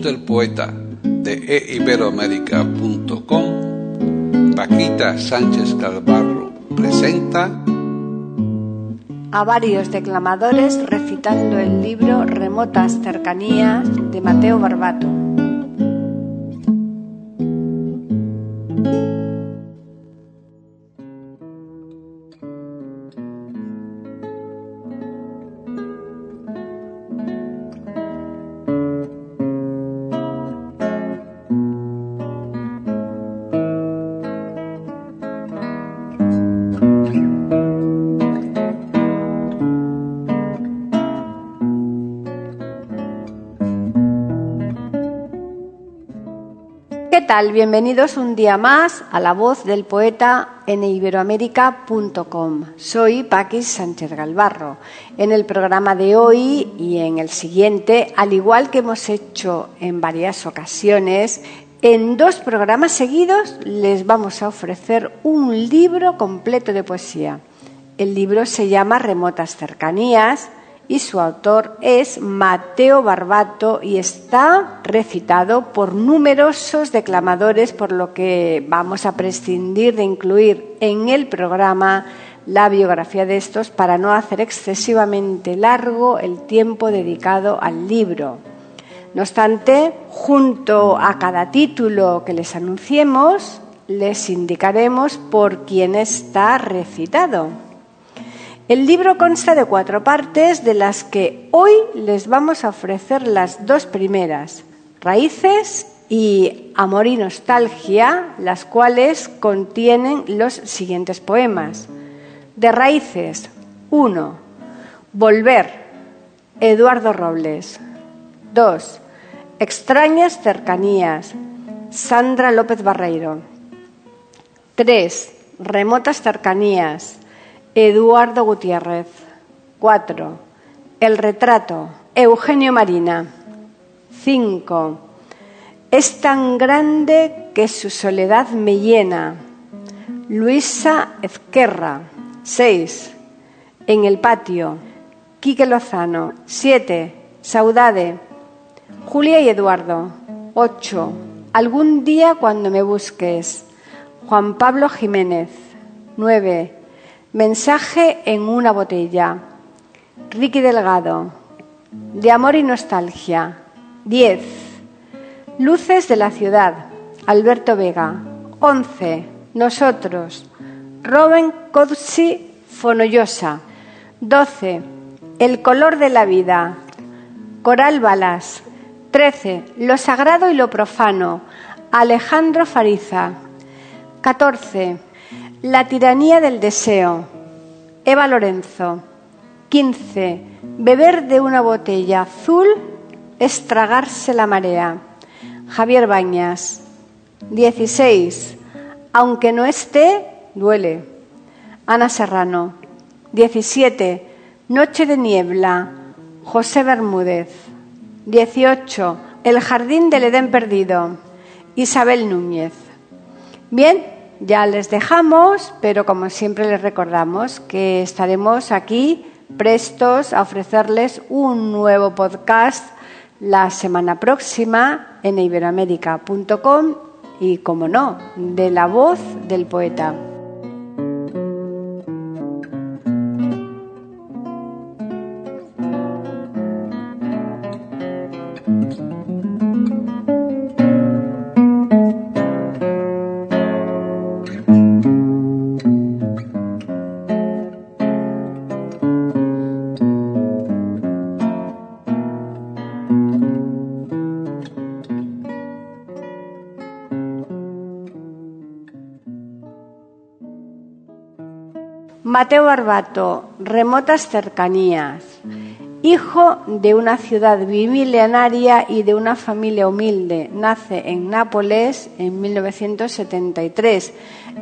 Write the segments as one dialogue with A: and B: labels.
A: Del poeta de eiberoamérica.com, Paquita Sánchez Calvarro presenta
B: a varios declamadores recitando el libro Remotas Cercanías de Mateo Barbato. Tal? Bienvenidos un día más a la voz del poeta en iberoamérica.com. Soy Paquis Sánchez Galvarro. En el programa de hoy y en el siguiente, al igual que hemos hecho en varias ocasiones, en dos programas seguidos les vamos a ofrecer un libro completo de poesía. El libro se llama Remotas Cercanías y su autor es Mateo Barbato y está recitado por numerosos declamadores, por lo que vamos a prescindir de incluir en el programa la biografía de estos para no hacer excesivamente largo el tiempo dedicado al libro. No obstante, junto a cada título que les anunciemos, les indicaremos por quién está recitado. El libro consta de cuatro partes, de las que hoy les vamos a ofrecer las dos primeras, Raíces y Amor y Nostalgia, las cuales contienen los siguientes poemas. De Raíces, 1. Volver, Eduardo Robles. 2. Extrañas cercanías, Sandra López Barreiro. 3. Remotas cercanías, Eduardo Gutiérrez. 4. El retrato. Eugenio Marina. 5. Es tan grande que su soledad me llena. Luisa Ezquerra. 6. En el patio. Quique Lozano. 7. Saudade. Julia y Eduardo. 8. Algún día cuando me busques. Juan Pablo Jiménez. 9. Mensaje en una botella. Ricky Delgado. De amor y nostalgia. 10. Luces de la ciudad. Alberto Vega. 11. Nosotros. Robin Codsi Fonollosa. 12. El color de la vida. Coral Balas. 13. Lo sagrado y lo profano. Alejandro Fariza. 14. La tiranía del deseo. Eva Lorenzo. 15. Beber de una botella azul es tragarse la marea. Javier Bañas. 16. Aunque no esté, duele. Ana Serrano. 17. Noche de niebla. José Bermúdez. 18. El jardín del Edén perdido. Isabel Núñez. Bien, ya les dejamos, pero como siempre les recordamos que estaremos aquí prestos a ofrecerles un nuevo podcast la semana próxima en iberoamérica.com y, como no, de la voz del poeta. Mateo Barbato, remotas cercanías. Hijo de una ciudad bimilenaria y de una familia humilde, nace en Nápoles en 1973.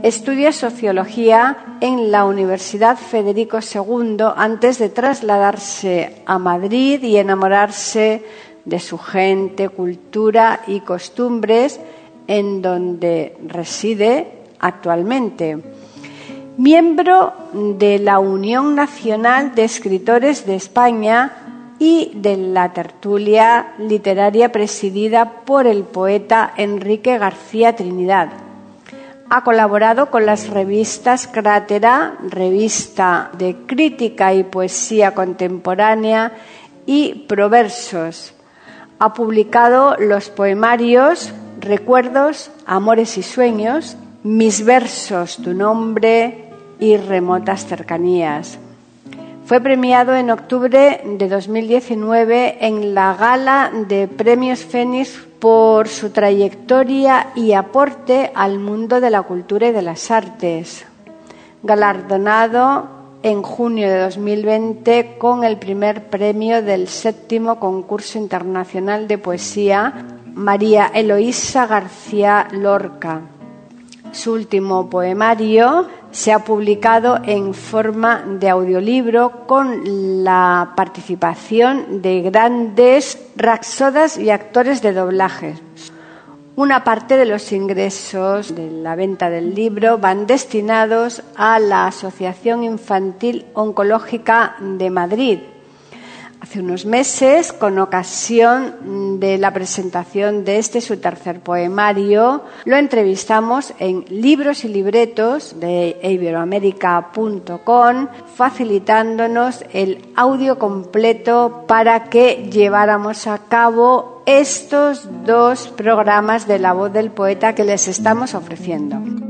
B: Estudia sociología en la Universidad Federico II antes de trasladarse a Madrid y enamorarse de su gente, cultura y costumbres en donde reside actualmente miembro de la Unión Nacional de Escritores de España y de la tertulia literaria presidida por el poeta Enrique García Trinidad. Ha colaborado con las revistas Crátera, revista de crítica y poesía contemporánea, y Proversos. Ha publicado los poemarios Recuerdos, Amores y Sueños, Mis versos, tu nombre, y remotas cercanías. Fue premiado en octubre de 2019 en la gala de Premios Fénix por su trayectoria y aporte al mundo de la cultura y de las artes. Galardonado en junio de 2020 con el primer premio del séptimo concurso internacional de poesía María Eloísa García Lorca. Su último poemario se ha publicado en forma de audiolibro con la participación de grandes raxodas y actores de doblaje. Una parte de los ingresos de la venta del libro van destinados a la Asociación Infantil Oncológica de Madrid, Hace unos meses, con ocasión de la presentación de este su tercer poemario, lo entrevistamos en Libros y Libretos de iberoamérica.com, facilitándonos el audio completo para que lleváramos a cabo estos dos programas de la voz del poeta que les estamos ofreciendo.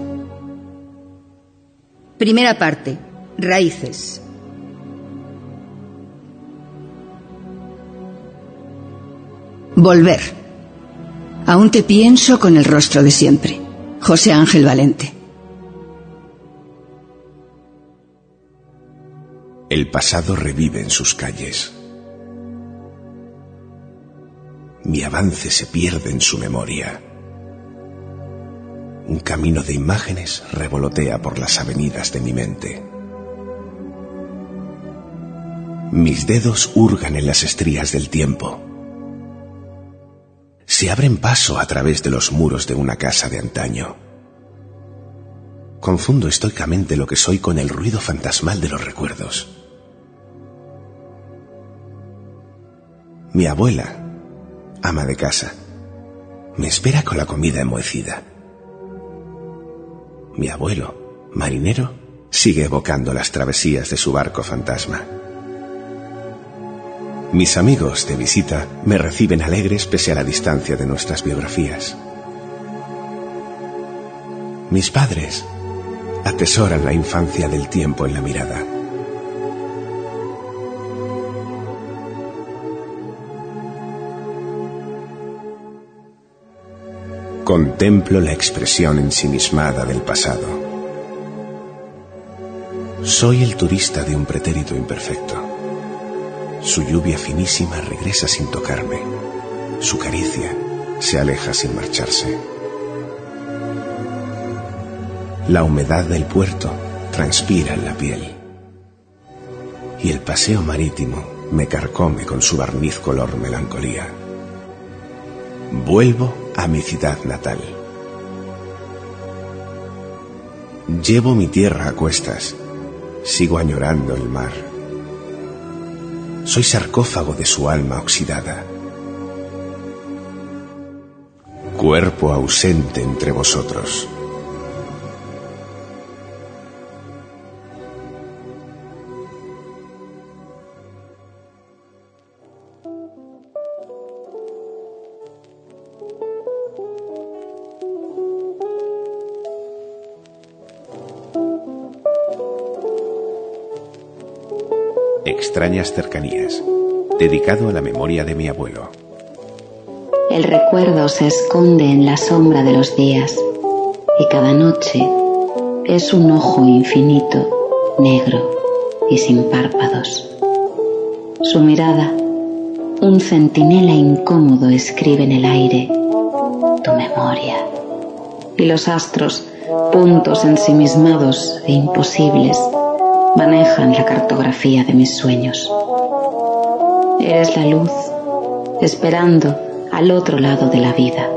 B: Primera parte. Raíces. Volver. Aún te pienso con el rostro de siempre. José Ángel Valente.
C: El pasado revive en sus calles. Mi avance se pierde en su memoria. Un camino de imágenes revolotea por las avenidas de mi mente. Mis dedos hurgan en las estrías del tiempo. Se abren paso a través de los muros de una casa de antaño. Confundo estoicamente lo que soy con el ruido fantasmal de los recuerdos. Mi abuela, ama de casa, me espera con la comida enmohecida. Mi abuelo, marinero, sigue evocando las travesías de su barco fantasma. Mis amigos de visita me reciben alegres pese a la distancia de nuestras biografías. Mis padres atesoran la infancia del tiempo en la mirada. Contemplo la expresión ensimismada del pasado. Soy el turista de un pretérito imperfecto. Su lluvia finísima regresa sin tocarme. Su caricia se aleja sin marcharse. La humedad del puerto transpira en la piel. y el paseo marítimo me carcome con su barniz color melancolía. Vuelvo a mi ciudad natal. Llevo mi tierra a cuestas, sigo añorando el mar. Soy sarcófago de su alma oxidada. Cuerpo ausente entre vosotros. Extrañas cercanías, dedicado a la memoria de mi abuelo.
D: El recuerdo se esconde en la sombra de los días y cada noche es un ojo infinito, negro y sin párpados. Su mirada, un centinela incómodo escribe en el aire tu memoria. Y los astros, puntos ensimismados e imposibles, manejan la cartografía de mis sueños. Eres la luz, esperando al otro lado de la vida,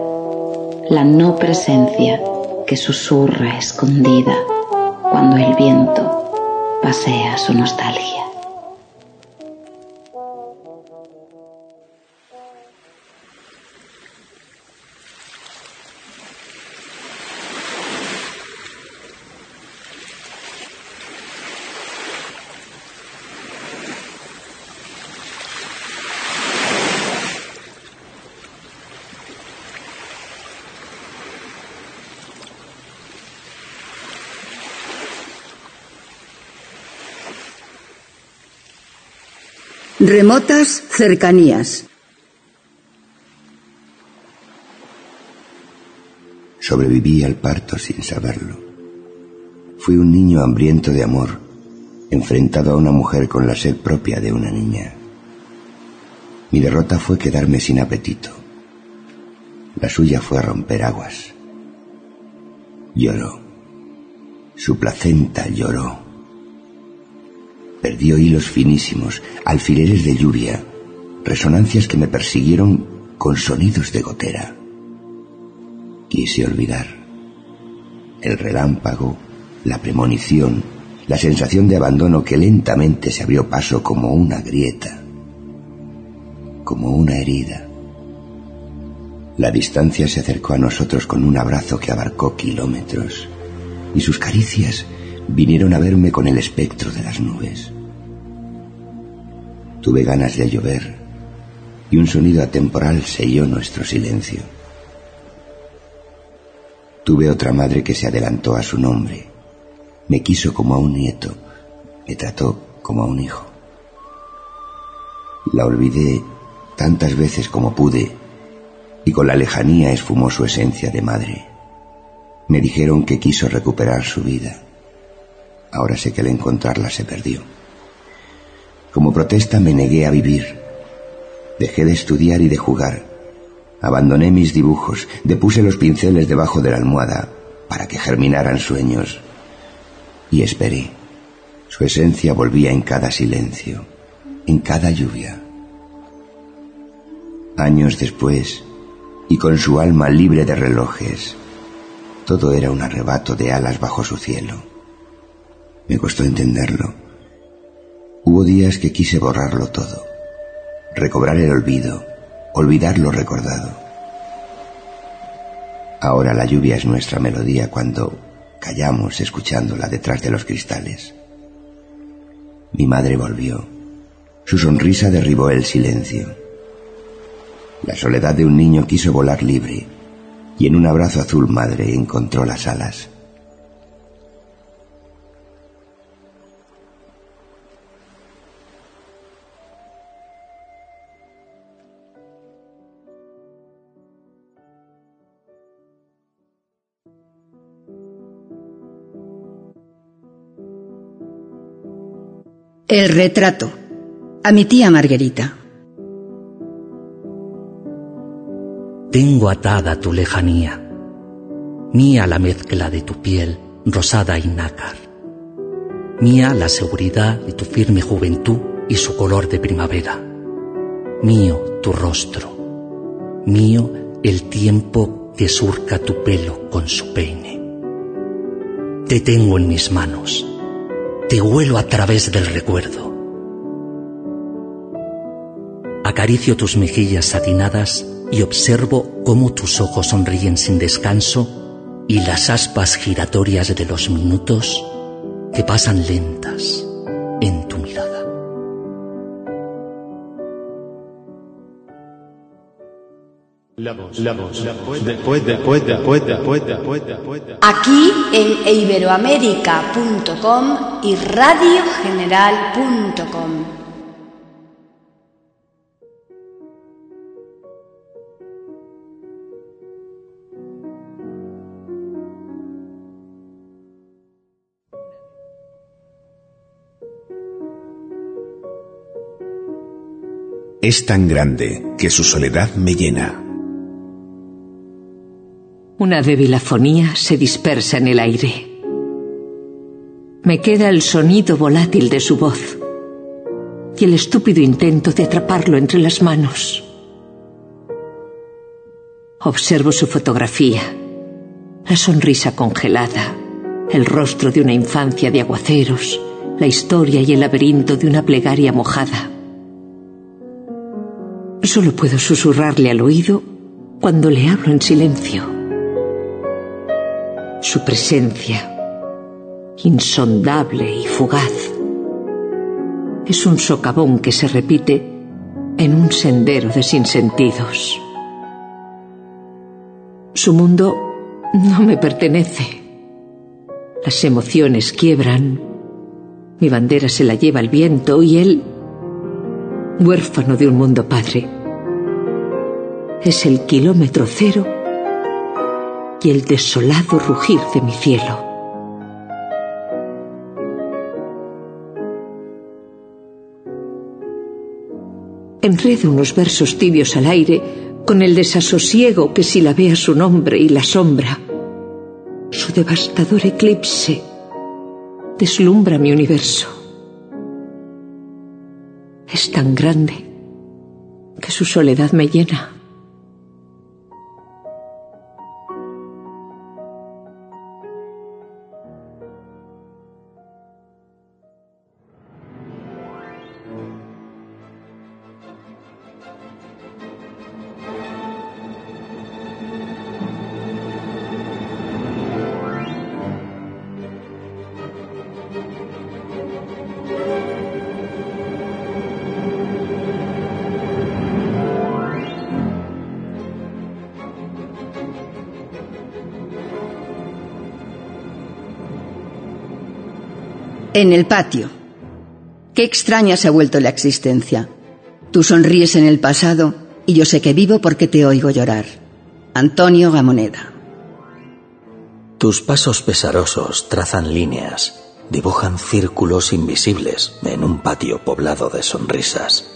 D: la no presencia que susurra escondida cuando el viento pasea su nostalgia.
E: Remotas cercanías.
F: Sobreviví al parto sin saberlo. Fui un niño hambriento de amor, enfrentado a una mujer con la sed propia de una niña. Mi derrota fue quedarme sin apetito. La suya fue romper aguas. Lloró. Su placenta lloró perdió hilos finísimos, alfileres de lluvia, resonancias que me persiguieron con sonidos de gotera. Quise olvidar. El relámpago, la premonición, la sensación de abandono que lentamente se abrió paso como una grieta, como una herida. La distancia se acercó a nosotros con un abrazo que abarcó kilómetros y sus caricias vinieron a verme con el espectro de las nubes. Tuve ganas de llover y un sonido atemporal selló nuestro silencio. Tuve otra madre que se adelantó a su nombre. Me quiso como a un nieto, me trató como a un hijo. La olvidé tantas veces como pude y con la lejanía esfumó su esencia de madre. Me dijeron que quiso recuperar su vida. Ahora sé que al encontrarla se perdió. Como protesta me negué a vivir. Dejé de estudiar y de jugar. Abandoné mis dibujos, depuse los pinceles debajo de la almohada para que germinaran sueños. Y esperé. Su esencia volvía en cada silencio, en cada lluvia. Años después, y con su alma libre de relojes, todo era un arrebato de alas bajo su cielo. Me costó entenderlo Hubo días que quise borrarlo todo, recobrar el olvido, olvidar lo recordado. Ahora la lluvia es nuestra melodía cuando callamos escuchándola detrás de los cristales. Mi madre volvió. Su sonrisa derribó el silencio. La soledad de un niño quiso volar libre y en un abrazo azul madre encontró las alas.
E: El retrato. A mi tía Marguerita.
G: Tengo atada tu lejanía, mía la mezcla de tu piel rosada y nácar. Mía la seguridad de tu firme juventud y su color de primavera. Mío tu rostro. Mío el tiempo que surca tu pelo con su peine. Te tengo en mis manos. Te huelo a través del recuerdo. Acaricio tus mejillas satinadas y observo cómo tus ojos sonríen sin descanso y las aspas giratorias de los minutos que pasan lentas en tu mirada.
B: Aquí en iberoamérica.com y radiogeneral.com.
C: Es tan grande que su soledad me llena.
H: Una débil afonía se dispersa en el aire. Me queda el sonido volátil de su voz y el estúpido intento de atraparlo entre las manos. Observo su fotografía, la sonrisa congelada, el rostro de una infancia de aguaceros, la historia y el laberinto de una plegaria mojada. Solo puedo susurrarle al oído cuando le hablo en silencio. Su presencia, insondable y fugaz, es un socavón que se repite en un sendero de sinsentidos. Su mundo no me pertenece. Las emociones quiebran. Mi bandera se la lleva el viento y él, huérfano de un mundo padre, es el kilómetro cero y el desolado rugir de mi cielo. Enredo unos versos tibios al aire con el desasosiego que si la vea su nombre y la sombra. Su devastador eclipse deslumbra mi universo. Es tan grande que su soledad me llena.
E: En el patio. Qué extraña se ha vuelto la existencia. Tú sonríes en el pasado y yo sé que vivo porque te oigo llorar. Antonio Gamoneda.
I: Tus pasos pesarosos trazan líneas, dibujan círculos invisibles en un patio poblado de sonrisas.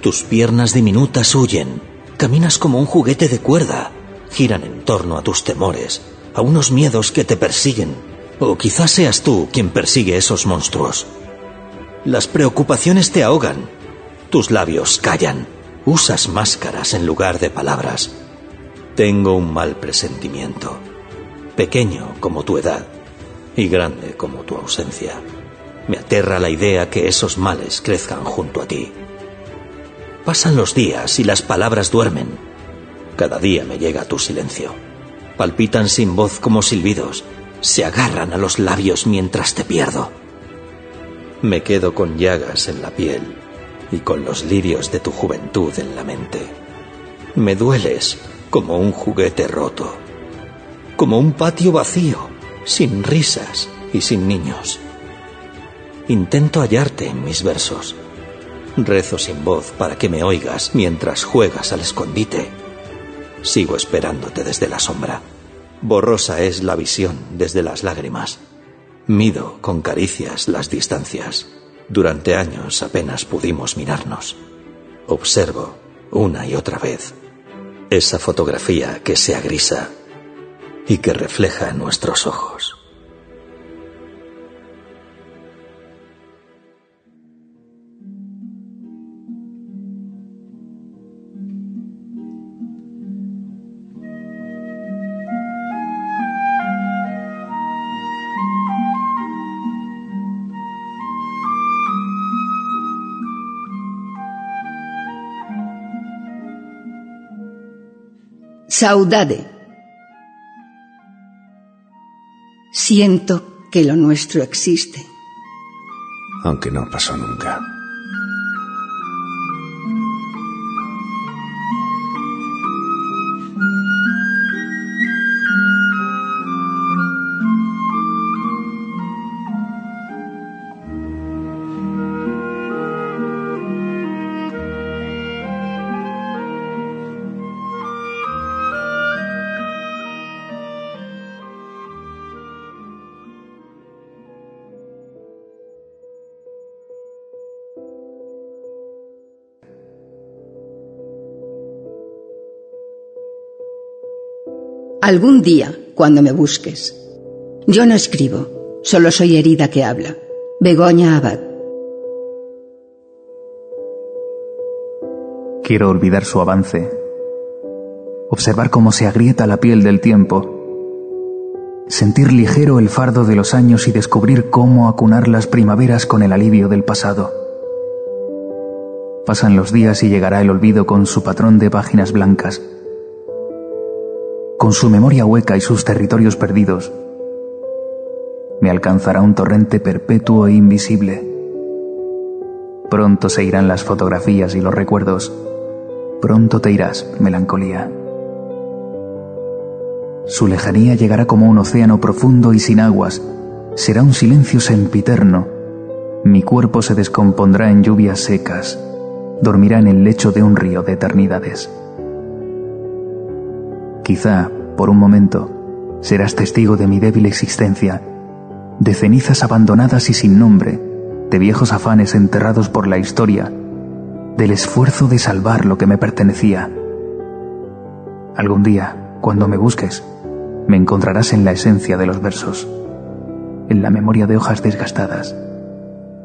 I: Tus piernas diminutas huyen, caminas como un juguete de cuerda, giran en torno a tus temores, a unos miedos que te persiguen, o quizás seas tú quien persigue esos monstruos. Las preocupaciones te ahogan, tus labios callan, usas máscaras en lugar de palabras. Tengo un mal presentimiento, pequeño como tu edad y grande como tu ausencia. Me aterra la idea que esos males crezcan junto a ti. Pasan los días y las palabras duermen. Cada día me llega tu silencio palpitan sin voz como silbidos, se agarran a los labios mientras te pierdo. Me quedo con llagas en la piel y con los lirios de tu juventud en la mente. Me dueles como un juguete roto, como un patio vacío, sin risas y sin niños. Intento hallarte en mis versos. Rezo sin voz para que me oigas mientras juegas al escondite Sigo esperándote desde la sombra. Borrosa es la visión desde las lágrimas. Mido con caricias las distancias. Durante años apenas pudimos mirarnos. Observo una y otra vez esa fotografía que se agrisa y que refleja en nuestros ojos
E: Saudade. Siento que lo nuestro existe.
C: Aunque no pasó nunca.
E: Algún día, cuando me busques. Yo no escribo, solo soy herida que habla. Begoña Abad.
J: Quiero olvidar su avance, observar cómo se agrieta la piel del tiempo, sentir ligero el fardo de los años y descubrir cómo acunar las primaveras con el alivio del pasado. Pasan los días y llegará el olvido con su patrón de páginas blancas con su memoria hueca y sus territorios perdidos, me alcanzará un torrente perpetuo e invisible. Pronto se irán las fotografías y los recuerdos. Pronto te irás, melancolía. Su lejanía llegará como un océano profundo y sin aguas. Será un silencio sempiterno. Mi cuerpo se descompondrá en lluvias secas. Dormirá en el lecho de un río de eternidades. Quizá, por un momento, serás testigo de mi débil existencia, de cenizas abandonadas y sin nombre, de viejos afanes enterrados por la historia, del esfuerzo de salvar lo que me pertenecía. Algún día, cuando me busques, me encontrarás en la esencia de los versos, en la memoria de hojas desgastadas,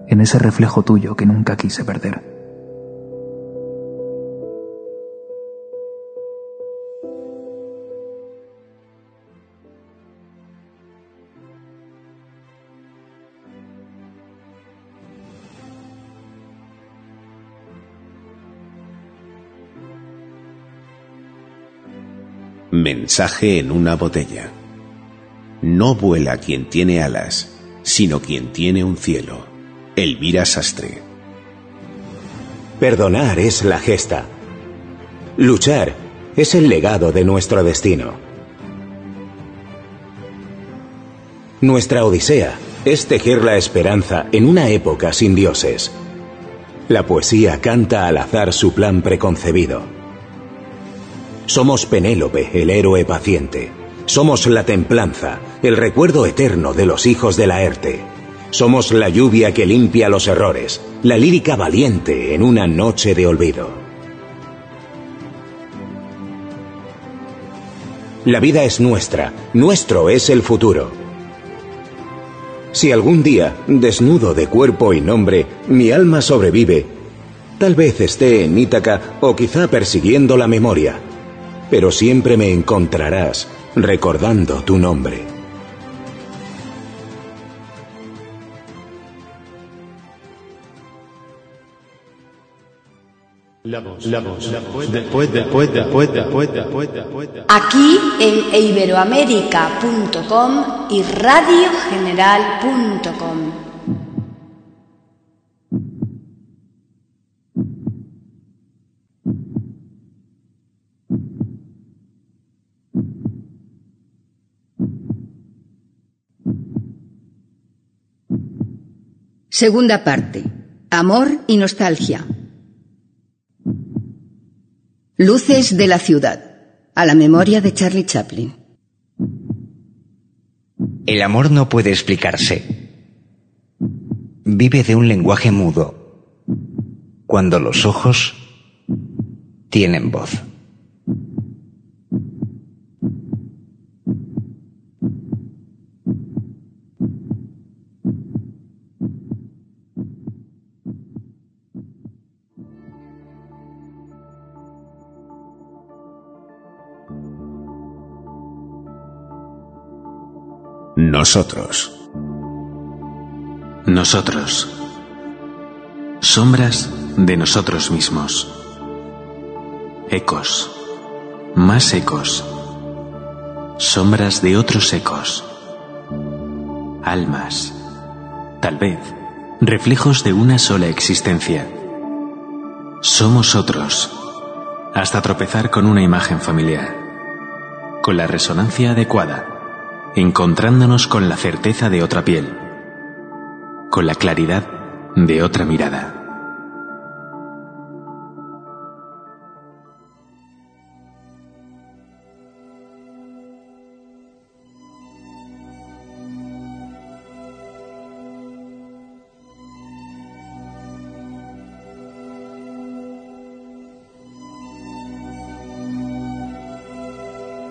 J: en ese reflejo tuyo que nunca quise perder.
C: Mensaje en una botella. No vuela quien tiene alas, sino quien tiene un cielo. Elvira Sastre.
K: Perdonar es la gesta. Luchar es el legado de nuestro destino. Nuestra odisea es tejer la esperanza en una época sin dioses. La poesía canta al azar su plan preconcebido. Somos Penélope, el héroe paciente. Somos la templanza, el recuerdo eterno de los hijos de Laerte. Somos la lluvia que limpia los errores, la lírica valiente en una noche de olvido. La vida es nuestra, nuestro es el futuro. Si algún día, desnudo de cuerpo y nombre, mi alma sobrevive, tal vez esté en Ítaca o quizá persiguiendo la memoria, pero siempre me encontrarás recordando tu nombre.
B: Aquí en iberoamérica.com y radiogeneral.com.
E: Segunda parte. Amor y nostalgia. Luces de la ciudad. A la memoria de Charlie Chaplin.
L: El amor no puede explicarse. Vive de un lenguaje mudo. Cuando los ojos tienen voz.
C: Nosotros.
M: Nosotros. Sombras de nosotros mismos. Ecos.
N: más ecos, sombras de otros ecos, almas, tal vez reflejos de una sola existencia. Somos otros, hasta tropezar con una imagen familiar, con la resonancia adecuada, encontrándonos con la certeza de otra piel, con la claridad de otra mirada.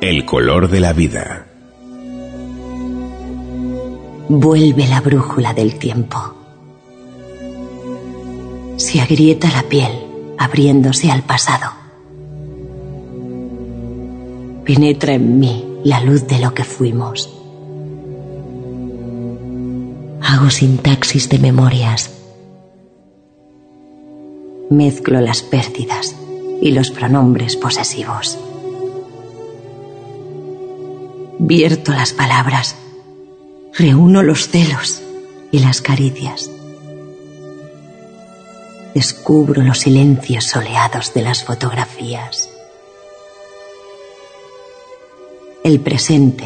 C: El color de la vida.
O: Vuelve la brújula del tiempo. Se agrieta la piel, abriéndose al pasado. Penetra en mí la luz de lo que fuimos. Hago sintaxis de memorias. Mezclo las pérdidas y los pronombres posesivos. Vierto las palabras, reúno los celos y las caricias. Descubro los silencios soleados de las fotografías. El presente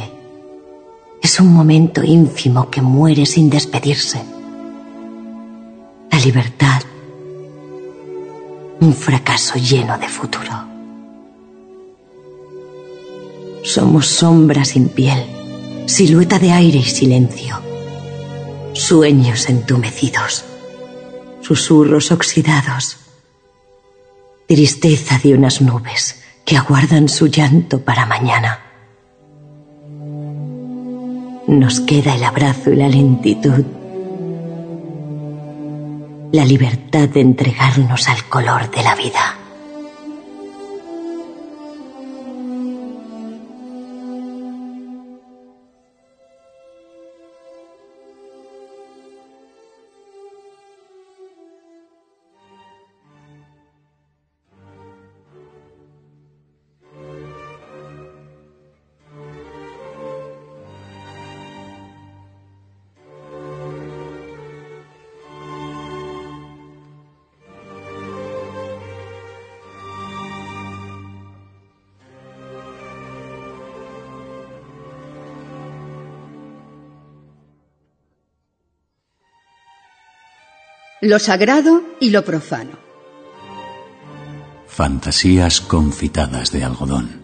O: es un momento ínfimo que muere sin despedirse. La libertad, un fracaso lleno de futuro. Somos sombra sin piel, silueta de aire y silencio. Sueños entumecidos, susurros oxidados. Tristeza de unas nubes que aguardan su llanto para mañana. Nos queda el abrazo y la lentitud. La libertad de entregarnos al color de la vida.
E: Lo sagrado y lo profano.
P: Fantasías confitadas de algodón,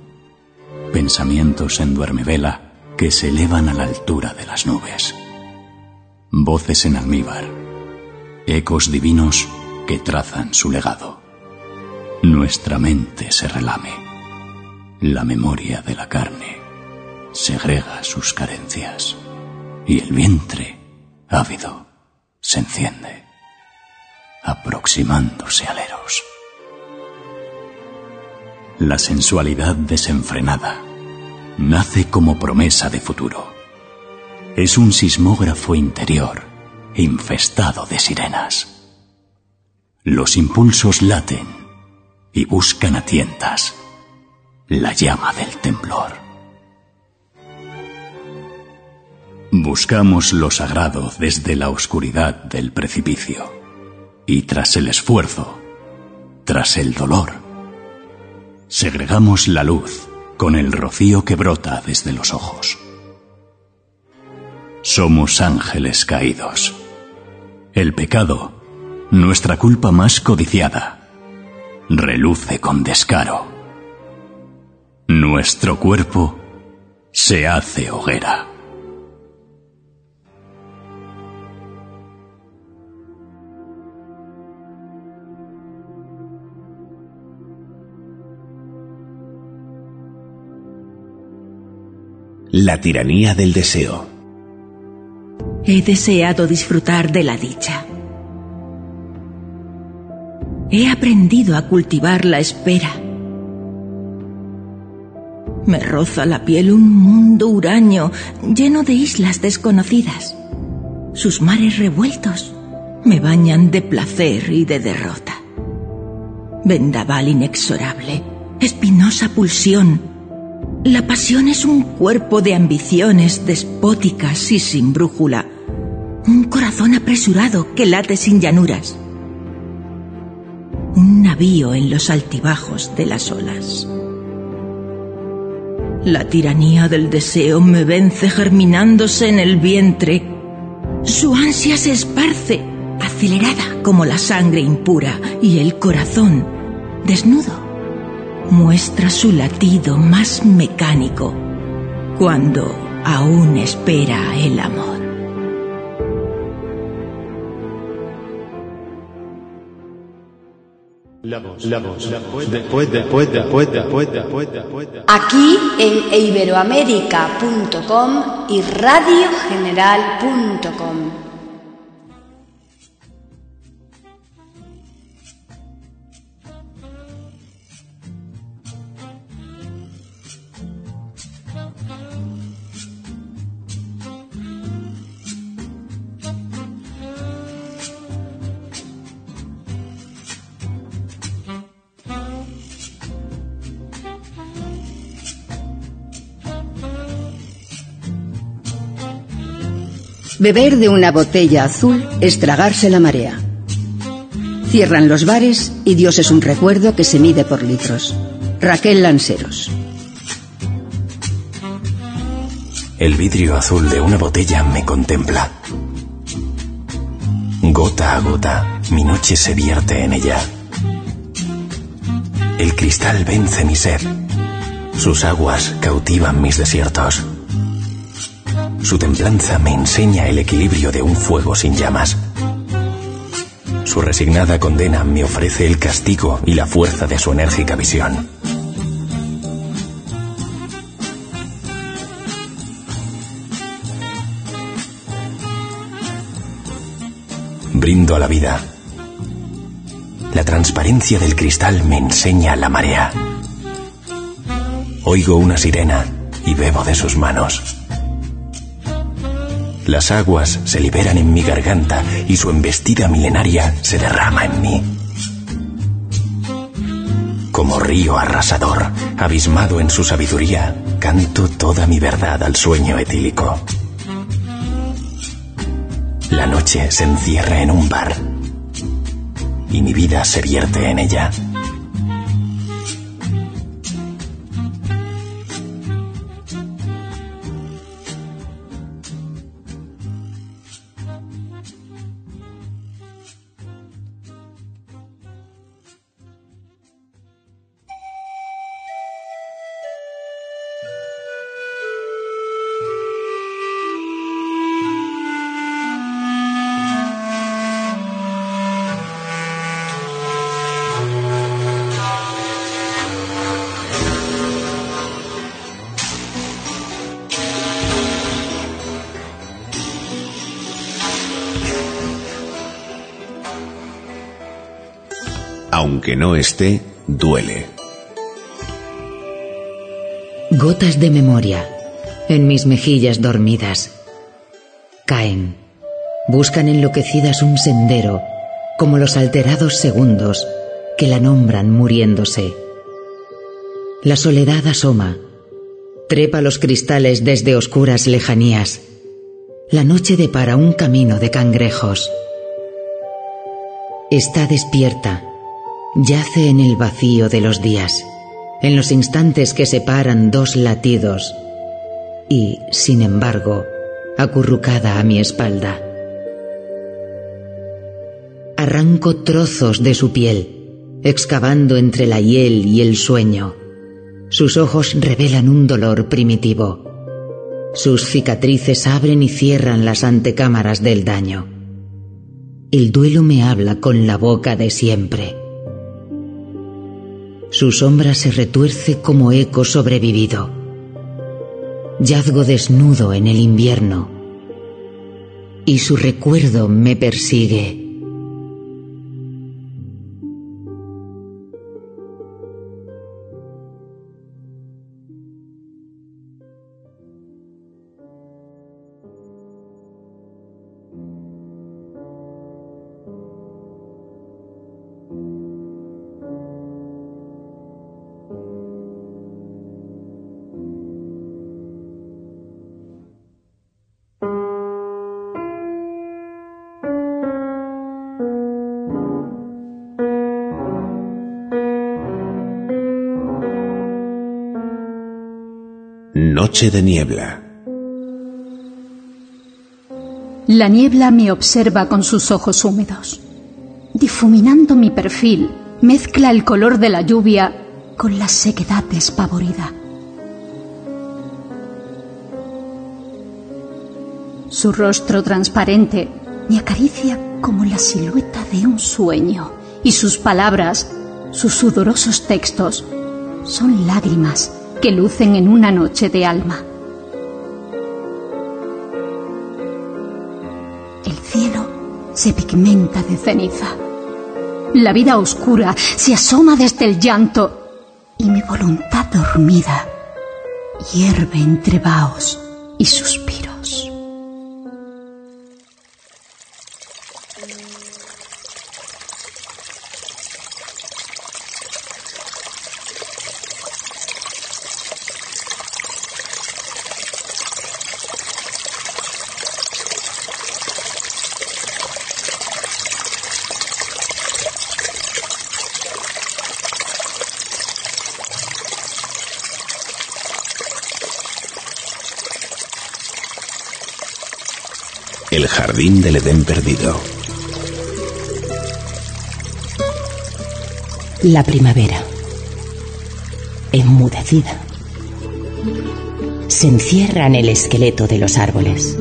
P: pensamientos en duermevela que se elevan a la altura de las nubes, voces en almíbar, ecos divinos que trazan su legado. Nuestra mente se relame, la memoria de la carne segrega sus carencias. Y el vientre, ávido, se enciende aproximándose al Eros. La sensualidad desenfrenada nace como promesa de futuro. Es un sismógrafo interior infestado de sirenas. Los impulsos laten y buscan a tientas la llama del temblor. Buscamos lo sagrado desde la oscuridad del precipicio y tras el esfuerzo, tras el dolor, segregamos la luz con el rocío que brota desde los ojos. Somos ángeles caídos. El pecado, nuestra culpa más codiciada, reluce con descaro. Nuestro cuerpo se hace hoguera.
C: La tiranía del deseo.
Q: He deseado disfrutar de la dicha. He aprendido a cultivar la espera. Me roza la piel un mundo huraño lleno de islas desconocidas. Sus mares revueltos me bañan de placer y de derrota. Vendaval inexorable, espinosa pulsión. La pasión es un cuerpo de ambiciones despóticas y sin brújula. Un corazón apresurado que late sin llanuras. Un navío en los altibajos de las olas. La tiranía del deseo me vence germinándose en el vientre. Su ansia se esparce, acelerada como la sangre impura, y el corazón, desnudo, muestra su latido más mecánico cuando aún espera el amor.
B: Aquí en iberoamérica.com y radiogeneral.com.
E: Beber de una botella azul es tragarse la marea. Cierran los bares y Dios es un recuerdo que se mide por litros. Raquel Lanceros.
R: El vidrio azul de una botella me contempla. Gota a gota, mi noche se vierte en ella. El cristal vence mi sed. Sus aguas cautivan mis desiertos. Su templanza me enseña el equilibrio de un fuego sin llamas. Su resignada condena me ofrece el castigo y la fuerza de su enérgica visión. Brindo a la vida. La transparencia del cristal me enseña la marea. Oigo una sirena y bebo de sus manos. Las aguas se liberan en mi garganta y su embestida milenaria se derrama en mí. Como río arrasador, abismado en su sabiduría, canto toda mi verdad al sueño etílico. La noche se encierra en un bar y mi vida se vierte en ella. No esté, duele.
S: Gotas de memoria en mis mejillas dormidas. Caen. Buscan enloquecidas un sendero, como los alterados segundos que la nombran muriéndose. La soledad asoma. Trepa los cristales desde oscuras lejanías. La noche depara un camino de cangrejos. Está despierta Yace en el vacío de los días, en los instantes que separan dos latidos, y, sin embargo, acurrucada a mi espalda. Arranco trozos de su piel, excavando entre la hiel y el sueño. Sus ojos revelan un dolor primitivo. Sus cicatrices abren y cierran las antecámaras del daño. El duelo me habla con la boca de siempre. Su sombra se retuerce como eco sobrevivido. Yazgo desnudo en el invierno. Y su recuerdo me persigue.
C: Noche de niebla.
T: La niebla me observa con sus ojos húmedos. Difuminando mi perfil, mezcla el color de la lluvia con la sequedad despavorida. Su rostro transparente me acaricia como la silueta de un sueño y sus palabras, sus sudorosos textos, son lágrimas que lucen en una noche de alma. El cielo se pigmenta de ceniza. La vida oscura se asoma desde el llanto y mi voluntad dormida hierve entre vaos y suspiros.
C: El jardín del Edén perdido.
L: La primavera, enmudecida, se encierra en el esqueleto de los árboles.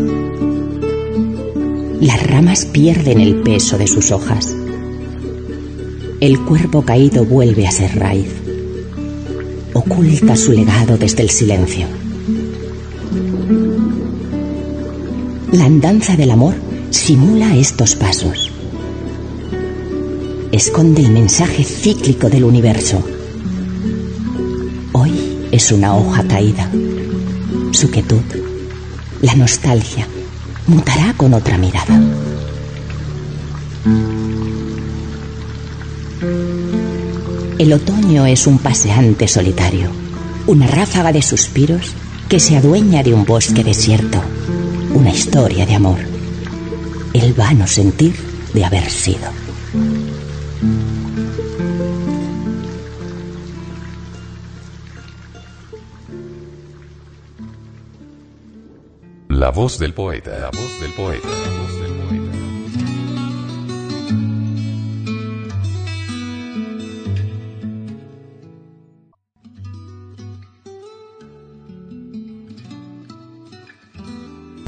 L: Las ramas pierden el peso de sus hojas. El cuerpo caído vuelve a ser raíz. Oculta su legado desde el silencio. La andanza del amor simula estos pasos. Esconde el mensaje cíclico del universo. Hoy es una hoja caída. Su quietud, la nostalgia, mutará con otra mirada. El otoño es un paseante solitario, una ráfaga de suspiros que se adueña de un bosque desierto, una historia de amor, el vano sentir de haber sido.
U: La voz del poeta, la voz del poeta.